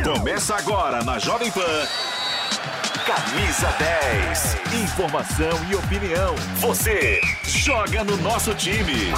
Começa agora na Jovem Pan. Camisa 10. Informação e opinião. Você joga no nosso time.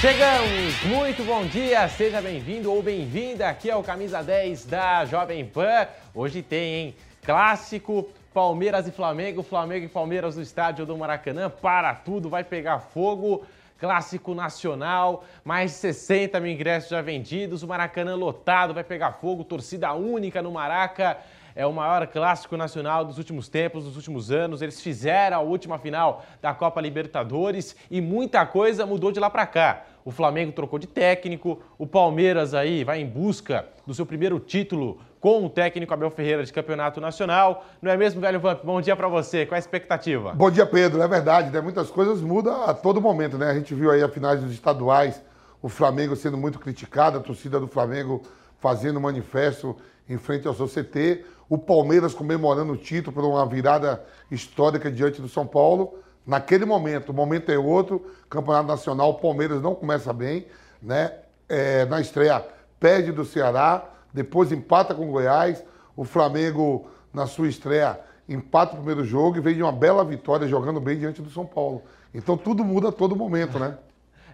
Chegamos! Muito bom dia! Seja bem-vindo ou bem-vinda aqui ao Camisa 10 da Jovem Pan. Hoje tem, hein? Clássico Palmeiras e Flamengo, Flamengo e Palmeiras no estádio do Maracanã. Para tudo, vai pegar fogo. Clássico nacional, mais de 60 mil ingressos já vendidos, o Maracanã lotado, vai pegar fogo, torcida única no Maraca. É o maior clássico nacional dos últimos tempos, dos últimos anos. Eles fizeram a última final da Copa Libertadores e muita coisa mudou de lá para cá. O Flamengo trocou de técnico, o Palmeiras aí vai em busca do seu primeiro título com o técnico Abel Ferreira de campeonato nacional. Não é mesmo, velho Vamp? Bom dia para você. Qual é a expectativa? Bom dia, Pedro. É verdade, né? Muitas coisas mudam a todo momento, né? A gente viu aí a finais dos estaduais, o Flamengo sendo muito criticado, a torcida do Flamengo fazendo manifesto em frente ao seu CT, o Palmeiras comemorando o título por uma virada histórica diante do São Paulo. Naquele momento, o momento é outro, Campeonato Nacional, o Palmeiras não começa bem, né? É, na estreia perde do Ceará, depois empata com o Goiás. O Flamengo, na sua estreia, empata o primeiro jogo e vem de uma bela vitória jogando bem diante do São Paulo. Então tudo muda a todo momento, né?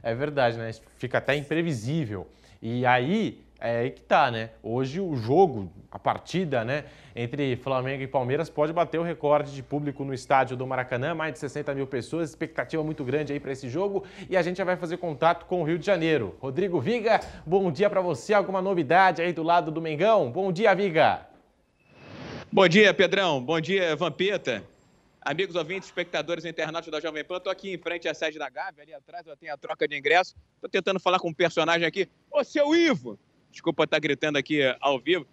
É verdade, né? Fica até imprevisível. E aí, é aí que tá, né? Hoje o jogo, a partida, né, entre Flamengo e Palmeiras pode bater o recorde de público no estádio do Maracanã, mais de 60 mil pessoas, expectativa muito grande aí para esse jogo. E a gente já vai fazer contato com o Rio de Janeiro. Rodrigo Viga, bom dia para você. Alguma novidade aí do lado do Mengão? Bom dia, Viga. Bom dia, Pedrão. Bom dia, Vampeta. Amigos ouvintes, espectadores internautas da Jovem Pan, estou aqui em frente à sede da Gávea, ali atrás eu tenho a troca de ingresso. Estou tentando falar com um personagem aqui. Ô, seu Ivo! Desculpa estar gritando aqui ao vivo.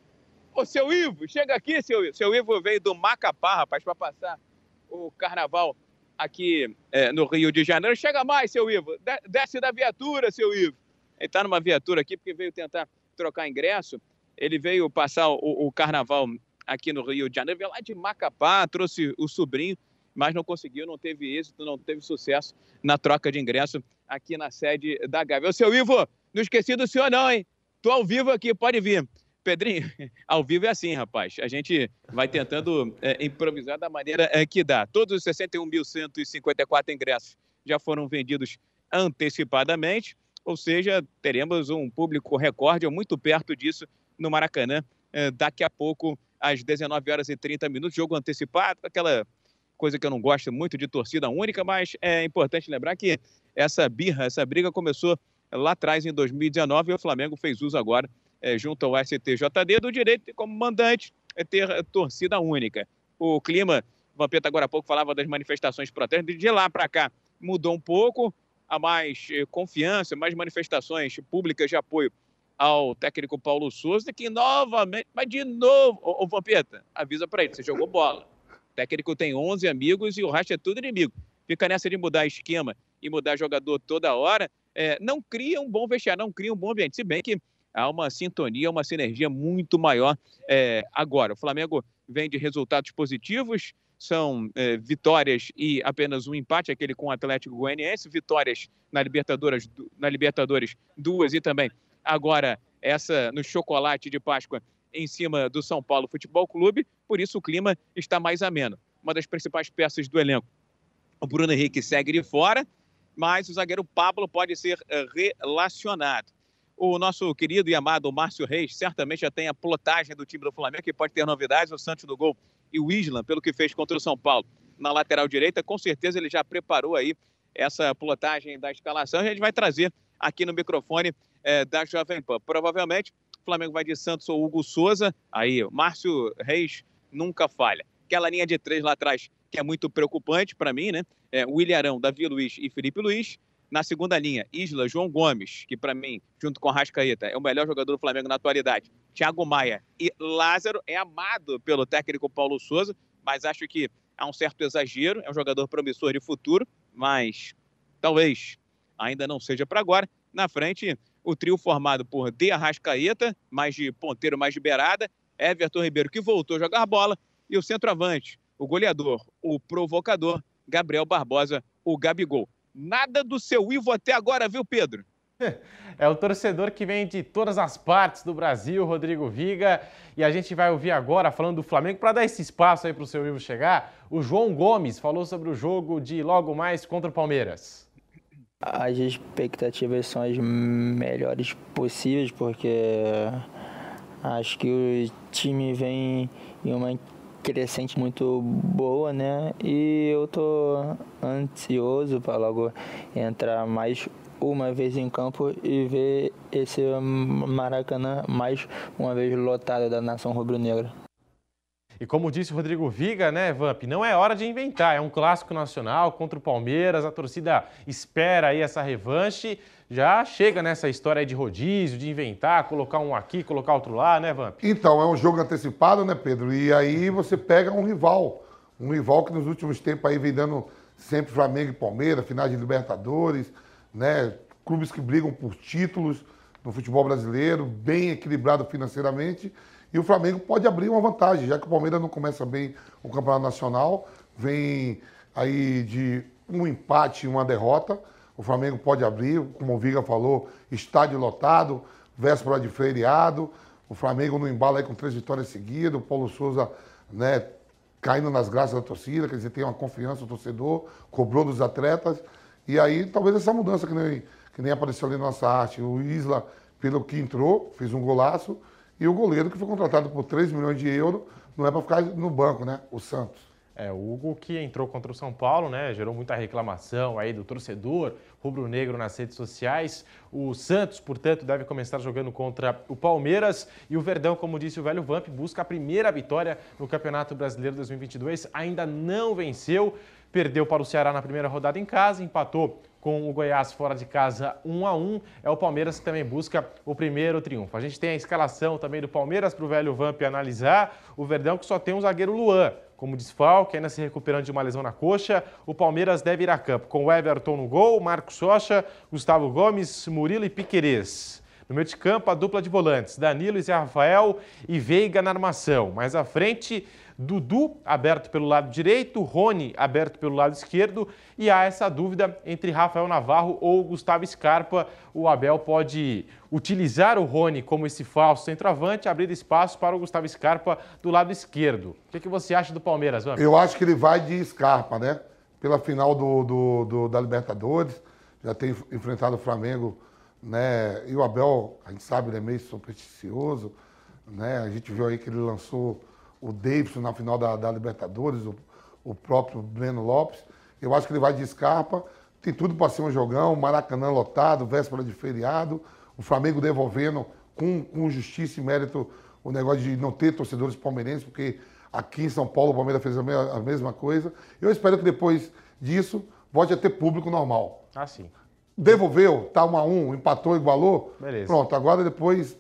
Ô, seu Ivo, chega aqui, seu Ivo. Seu Ivo veio do Macapá, rapaz, para passar o carnaval aqui é, no Rio de Janeiro. Chega mais, seu Ivo. Desce da viatura, seu Ivo. Ele está numa viatura aqui porque veio tentar trocar ingresso. Ele veio passar o, o carnaval aqui no Rio de Janeiro. Veio lá de Macapá, trouxe o sobrinho, mas não conseguiu, não teve êxito, não teve sucesso na troca de ingresso aqui na sede da Gávea. Ô, seu Ivo, não esqueci do senhor não, hein? Tô ao vivo aqui, pode vir. Pedrinho, ao vivo é assim, rapaz. A gente vai tentando é, improvisar da maneira é, que dá. Todos os 61.154 ingressos já foram vendidos antecipadamente, ou seja, teremos um público recorde ou muito perto disso no Maracanã é, daqui a pouco, às 19 horas e 30 minutos. Jogo antecipado, aquela coisa que eu não gosto muito de torcida única, mas é importante lembrar que essa birra, essa briga começou lá atrás, em 2019, e o Flamengo fez uso agora, é, junto ao STJD, do direito como mandante é ter torcida única. O clima, Vampeta agora há pouco falava das manifestações protestas, de lá para cá mudou um pouco, há mais é, confiança, mais manifestações públicas de apoio ao técnico Paulo Souza, que novamente, mas de novo, ô, ô Vampeta, avisa para ele, você jogou bola. O técnico tem 11 amigos e o resto é tudo inimigo. Fica nessa de mudar esquema e mudar jogador toda hora, é, não cria um bom vestiário, não cria um bom ambiente. Se bem que há uma sintonia, uma sinergia muito maior é, agora. O Flamengo vem de resultados positivos, são é, vitórias e apenas um empate, aquele com o Atlético Goianiense, vitórias na Libertadores, na Libertadores duas e também agora essa no chocolate de Páscoa em cima do São Paulo Futebol Clube, por isso o clima está mais ameno. Uma das principais peças do elenco, o Bruno Henrique segue de fora, mas o zagueiro Pablo pode ser eh, relacionado. O nosso querido e amado Márcio Reis certamente já tem a plotagem do time do Flamengo, que pode ter novidades, o Santos do gol e o Isla, pelo que fez contra o São Paulo na lateral direita. Com certeza ele já preparou aí essa plotagem da escalação e a gente vai trazer aqui no microfone é, da Jovem Pan. Provavelmente o Flamengo vai de Santos ou Hugo Souza, aí Márcio Reis nunca falha. Aquela linha de três lá atrás que é muito preocupante para mim, né? É, William Arão, Davi Luiz e Felipe Luiz. na segunda linha, Isla, João Gomes, que para mim, junto com Rascaeta, é o melhor jogador do Flamengo na atualidade. Thiago Maia e Lázaro é amado pelo técnico Paulo Souza, mas acho que há um certo exagero. É um jogador promissor de futuro, mas talvez ainda não seja para agora. Na frente, o trio formado por De Arrascaeta, mais de ponteiro, mais de beirada, Everton Ribeiro, que voltou a jogar bola, e o centroavante, o goleador, o provocador, Gabriel Barbosa, o Gabigol. Nada do seu Ivo até agora, viu, Pedro? É o torcedor que vem de todas as partes do Brasil, Rodrigo Viga. E a gente vai ouvir agora, falando do Flamengo, para dar esse espaço aí para o seu Ivo chegar. O João Gomes falou sobre o jogo de logo mais contra o Palmeiras. As expectativas são as melhores possíveis, porque acho que o time vem em uma crescente muito boa, né? E eu tô ansioso para logo entrar mais uma vez em campo e ver esse Maracanã mais uma vez lotado da nação rubro-negra. E como disse o Rodrigo Viga, né, Vamp, não é hora de inventar, é um clássico nacional contra o Palmeiras, a torcida espera aí essa revanche, já chega nessa história de rodízio, de inventar, colocar um aqui, colocar outro lá, né, Vamp? Então, é um jogo antecipado, né, Pedro? E aí você pega um rival, um rival que nos últimos tempos aí vem dando sempre Flamengo e Palmeiras, finais de Libertadores, né, clubes que brigam por títulos no futebol brasileiro, bem equilibrado financeiramente, e o Flamengo pode abrir uma vantagem, já que o Palmeiras não começa bem o Campeonato Nacional, vem aí de um empate e uma derrota. O Flamengo pode abrir, como o Viga falou, estádio lotado, véspera de feriado. O Flamengo no embalo aí com três vitórias seguidas. O Paulo Souza, né, caindo nas graças da torcida, quer dizer, tem uma confiança do torcedor, cobrou dos atletas. E aí, talvez essa mudança que nem, que nem apareceu ali na nossa arte. O Isla, pelo que entrou, fez um golaço. E o goleiro que foi contratado por 3 milhões de euros não é para ficar no banco, né? O Santos. É, o Hugo que entrou contra o São Paulo, né? Gerou muita reclamação aí do torcedor rubro-negro nas redes sociais. O Santos, portanto, deve começar jogando contra o Palmeiras. E o Verdão, como disse o velho Vamp, busca a primeira vitória no Campeonato Brasileiro 2022. Ainda não venceu, perdeu para o Ceará na primeira rodada em casa, empatou com o Goiás fora de casa 1 a 1 É o Palmeiras que também busca o primeiro triunfo. A gente tem a escalação também do Palmeiras para o velho Vamp analisar. O Verdão que só tem o zagueiro Luan como desfalque, ainda se recuperando de uma lesão na coxa. O Palmeiras deve ir a campo com o Everton no gol, Marcos Rocha, Gustavo Gomes, Murilo e Piquerez. No meio de campo, a dupla de volantes, Danilo e Zé Rafael e Veiga na armação. Mais à frente, Dudu aberto pelo lado direito, Rony aberto pelo lado esquerdo e há essa dúvida entre Rafael Navarro ou Gustavo Scarpa. O Abel pode utilizar o Rony como esse falso centroavante, abrir espaço para o Gustavo Scarpa do lado esquerdo. O que, que você acha do Palmeiras, Vamos? Eu acho que ele vai de Scarpa, né? Pela final do, do, do, da Libertadores, já tem enfrentado o Flamengo, né? E o Abel, a gente sabe, ele é meio supersticioso, né? A gente viu aí que ele lançou o Davidson na final da, da Libertadores, o, o, próprio Breno Lopes. Eu acho que ele vai de Scarpa. Tem tudo para ser um jogão, Maracanã lotado, véspera de feriado, o Flamengo devolvendo com, com justiça e mérito o negócio de não ter torcedores palmeirenses, porque aqui em São Paulo o Palmeiras fez a, me a mesma coisa. Eu espero que depois disso volte a ter público normal. Ah, sim. Devolveu, tá 1 um a 1 um, empatou, igualou. Beleza. Pronto, agora depois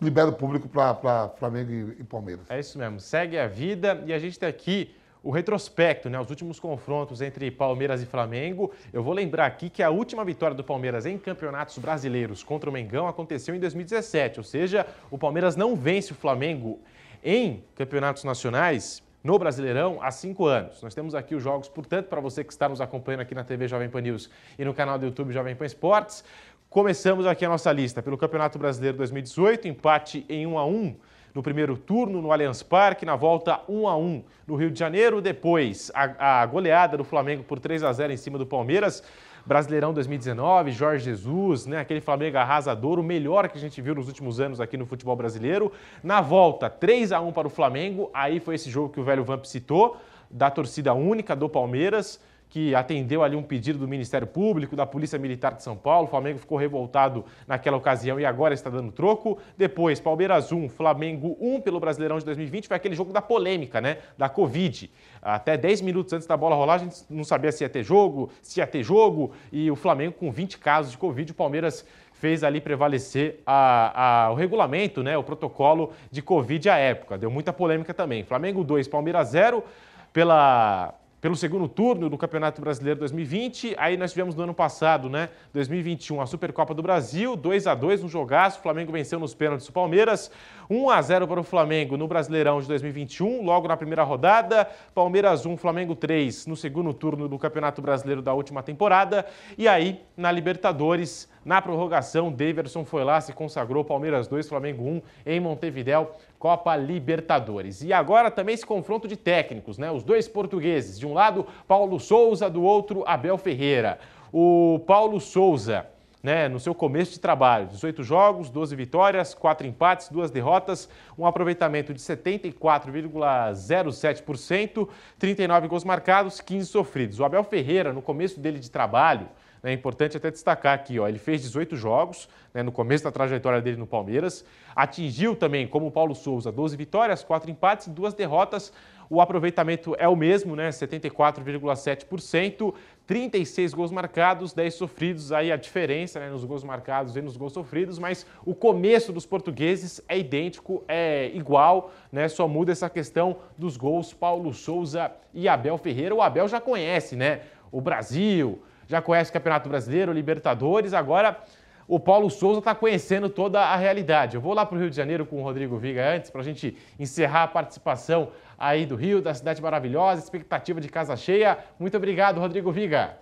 libera o público para Flamengo e, e, Palmeiras. É isso mesmo, segue a vida e a gente tem aqui o retrospecto, né, os últimos confrontos entre Palmeiras e Flamengo. Eu vou lembrar aqui que a última vitória do Palmeiras em campeonatos brasileiros contra o Mengão aconteceu em 2017, ou seja, o Palmeiras não vence o Flamengo em campeonatos nacionais no Brasileirão há cinco anos. Nós temos aqui os jogos, portanto, para você que está nos acompanhando aqui na TV Jovem Pan News e no canal do YouTube Jovem Pan Esportes. Começamos aqui a nossa lista pelo Campeonato Brasileiro 2018, empate em 1 a 1 no primeiro turno no Allianz Parque, na volta 1 a 1 no Rio de Janeiro, depois a, a goleada do Flamengo por 3 a 0 em cima do Palmeiras. Brasileirão 2019, Jorge Jesus, né, aquele Flamengo arrasador, o melhor que a gente viu nos últimos anos aqui no futebol brasileiro. Na volta, 3 a 1 para o Flamengo, aí foi esse jogo que o velho Vamp citou, da torcida única do Palmeiras que atendeu ali um pedido do Ministério Público, da Polícia Militar de São Paulo. O Flamengo ficou revoltado naquela ocasião e agora está dando troco. Depois, Palmeiras 1, Flamengo 1 pelo Brasileirão de 2020. Foi aquele jogo da polêmica, né? Da Covid. Até 10 minutos antes da bola rolar, a gente não sabia se ia ter jogo, se ia ter jogo. E o Flamengo com 20 casos de Covid. O Palmeiras fez ali prevalecer a, a, o regulamento, né, o protocolo de Covid à época. Deu muita polêmica também. Flamengo 2, Palmeiras 0 pela pelo segundo turno do Campeonato Brasileiro 2020. Aí nós tivemos no ano passado, né, 2021, a Supercopa do Brasil, 2 a 2 um jogaço. O Flamengo venceu nos pênaltis o Palmeiras. 1 a 0 para o Flamengo no Brasileirão de 2021, logo na primeira rodada. Palmeiras 1, Flamengo 3 no segundo turno do Campeonato Brasileiro da última temporada. E aí, na Libertadores, na prorrogação, Daverson foi lá, se consagrou Palmeiras 2, Flamengo 1 em Montevidéu, Copa Libertadores. E agora também esse confronto de técnicos, né? Os dois portugueses, de um lado Paulo Souza, do outro Abel Ferreira. O Paulo Souza né, no seu começo de trabalho. 18 jogos, 12 vitórias, 4 empates, 2 derrotas, um aproveitamento de 74,07%, 39 gols marcados, 15 sofridos. O Abel Ferreira, no começo dele de trabalho, é importante até destacar aqui, ó, ele fez 18 jogos né, no começo da trajetória dele no Palmeiras, atingiu também, como o Paulo Souza, 12 vitórias, 4 empates e 2 derrotas. O aproveitamento é o mesmo, né, 74,7%, 36 gols marcados, 10 sofridos, aí a diferença né, nos gols marcados e nos gols sofridos, mas o começo dos portugueses é idêntico, é igual, né, só muda essa questão dos gols Paulo Souza e Abel Ferreira. O Abel já conhece, né, o Brasil, já conhece o Campeonato Brasileiro, Libertadores, agora o Paulo Souza está conhecendo toda a realidade. Eu vou lá para o Rio de Janeiro com o Rodrigo Viga antes, para a gente encerrar a participação aí do Rio, da cidade maravilhosa, expectativa de casa cheia. Muito obrigado, Rodrigo Viga.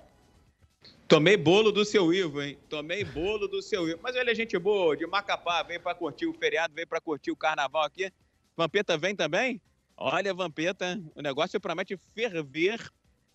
Tomei bolo do seu Ivo, hein? Tomei bolo do seu Ivo. Mas ele é gente boa, de Macapá, vem para curtir o feriado, vem para curtir o carnaval aqui. Vampeta vem também? Olha, Vampeta, o negócio promete ferver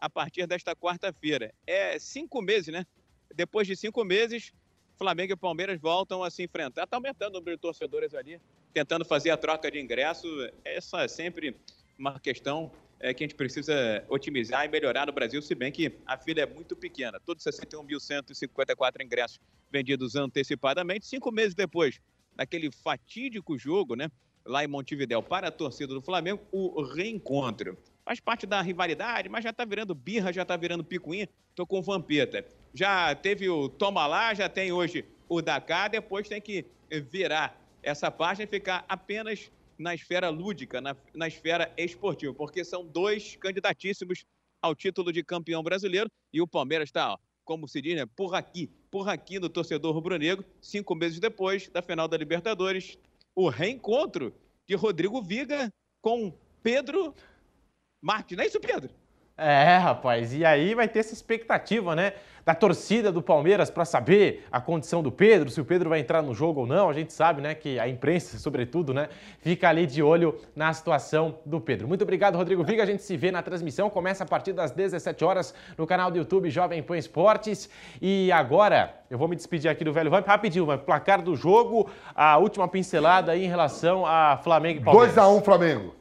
a partir desta quarta-feira. É cinco meses, né? Depois de cinco meses, Flamengo e Palmeiras voltam a se enfrentar. Está aumentando o número de torcedores ali, tentando fazer a troca de ingresso. Essa é sempre uma questão é, que a gente precisa otimizar e melhorar no Brasil, se bem que a fila é muito pequena. Todos 61.154 ingressos vendidos antecipadamente, cinco meses depois daquele fatídico jogo, né? Lá em Montevidéu, para a torcida do Flamengo, o reencontro. Faz parte da rivalidade, mas já está virando birra, já está virando picuinha. Estou com o Vampeta já teve o Toma Lá, já tem hoje o Dakar, depois tem que virar essa página e ficar apenas na esfera lúdica, na, na esfera esportiva, porque são dois candidatíssimos ao título de campeão brasileiro e o Palmeiras está, como se diz, né, por aqui, por aqui no torcedor rubro-negro, cinco meses depois da final da Libertadores, o reencontro de Rodrigo Viga com Pedro Marques. Não é isso, Pedro? É, rapaz, e aí vai ter essa expectativa, né? Da torcida do Palmeiras para saber a condição do Pedro, se o Pedro vai entrar no jogo ou não. A gente sabe, né, que a imprensa, sobretudo, né, fica ali de olho na situação do Pedro. Muito obrigado, Rodrigo Viga. A gente se vê na transmissão. Começa a partir das 17 horas no canal do YouTube Jovem Pan Esportes. E agora eu vou me despedir aqui do Velho Vamp. Rapidinho, vai placar do jogo, a última pincelada aí em relação a Flamengo e Palmeiras. 2x1 um, Flamengo.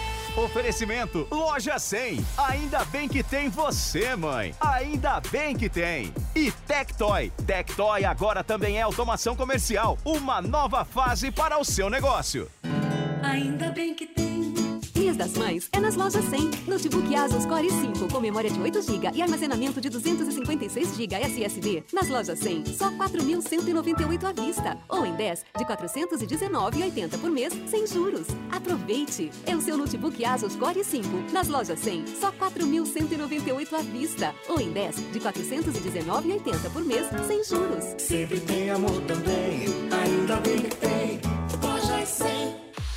Oferecimento Loja 100. Ainda bem que tem você, mãe. Ainda bem que tem. E Tectoy. Tectoy agora também é automação comercial. Uma nova fase para o seu negócio. Ainda bem que tem. Das Mães é nas lojas 100. Notebook Asus Core 5 com memória de 8 GB e armazenamento de 256 GB SSD. Nas lojas 100, só 4.198 à vista. Ou em 10 de 419,80 por mês, sem juros. Aproveite! É o seu notebook Asus Core 5. Nas lojas 100, só 4.198 à vista. Ou em 10 de 419,80 por mês, sem juros. Sempre tem amor também, ainda bem que tem.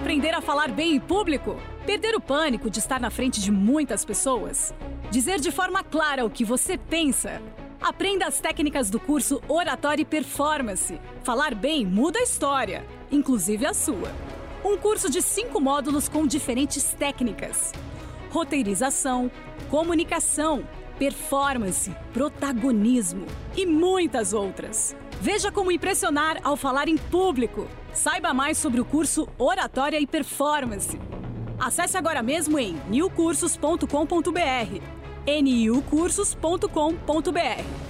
Aprender a falar bem em público? Perder o pânico de estar na frente de muitas pessoas? Dizer de forma clara o que você pensa? Aprenda as técnicas do curso Oratória e Performance. Falar bem muda a história, inclusive a sua. Um curso de cinco módulos com diferentes técnicas: roteirização, comunicação, performance, protagonismo e muitas outras. Veja como impressionar ao falar em público. Saiba mais sobre o curso Oratória e Performance. Acesse agora mesmo em newcursos.com.br. niucursos.com.br.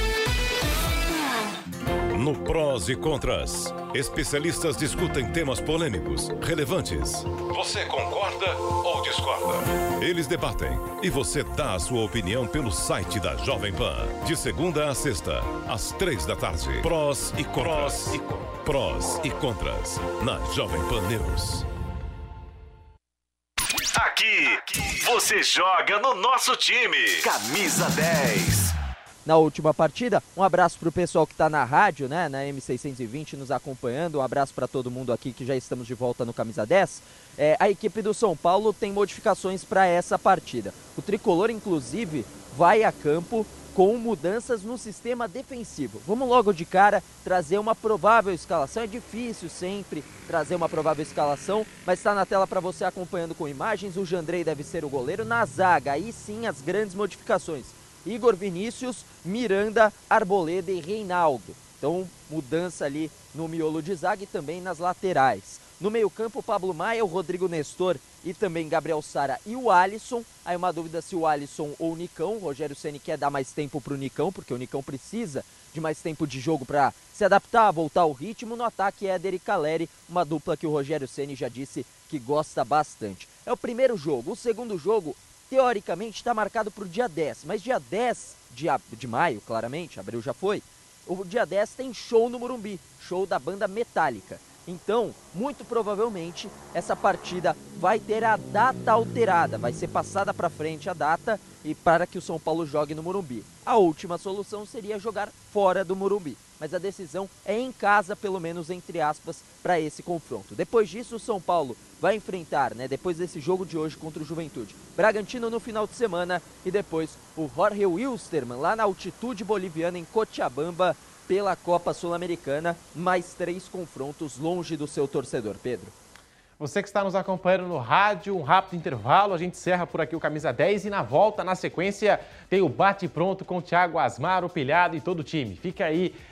No Prós e Contras, especialistas discutem temas polêmicos, relevantes. Você concorda ou discorda? Eles debatem e você dá a sua opinião pelo site da Jovem Pan. De segunda a sexta, às três da tarde. Prós e Contras. Prós e Contras, na Jovem Pan News. Aqui, você joga no nosso time. Camisa 10. Na última partida. Um abraço para o pessoal que está na rádio, né, na M620, nos acompanhando. Um abraço para todo mundo aqui que já estamos de volta no Camisa 10. É, a equipe do São Paulo tem modificações para essa partida. O tricolor, inclusive, vai a campo com mudanças no sistema defensivo. Vamos logo de cara trazer uma provável escalação. É difícil sempre trazer uma provável escalação, mas está na tela para você acompanhando com imagens. O Jandrei deve ser o goleiro. Na zaga, aí sim as grandes modificações. Igor Vinícius, Miranda, Arboleda e Reinaldo. Então, mudança ali no miolo de zaga e também nas laterais. No meio-campo, Pablo Maia, o Rodrigo Nestor e também Gabriel Sara e o Alisson. Aí uma dúvida se o Alisson ou o Nicão. O Rogério Ceni quer dar mais tempo para o Nicão, porque o Nicão precisa de mais tempo de jogo para se adaptar, voltar ao ritmo. No ataque, Éder e Caleri, uma dupla que o Rogério Ceni já disse que gosta bastante. É o primeiro jogo. O segundo jogo teoricamente está marcado para o dia 10, mas dia 10 de, de maio, claramente, abril já foi, o dia 10 tem show no Morumbi, show da banda Metallica. Então, muito provavelmente, essa partida vai ter a data alterada, vai ser passada para frente a data e para que o São Paulo jogue no Morumbi. A última solução seria jogar fora do Morumbi, mas a decisão é em casa, pelo menos entre aspas, para esse confronto. Depois disso, o São Paulo vai enfrentar, né, depois desse jogo de hoje contra o Juventude, Bragantino no final de semana e depois o Jorge Wilstermann lá na altitude boliviana em Cochabamba pela Copa Sul-Americana, mais três confrontos longe do seu torcedor. Pedro. Você que está nos acompanhando no rádio, um rápido intervalo, a gente encerra por aqui o Camisa 10 e na volta, na sequência, tem o bate-pronto com o Thiago Asmar, o Pilhado e todo o time. Fica aí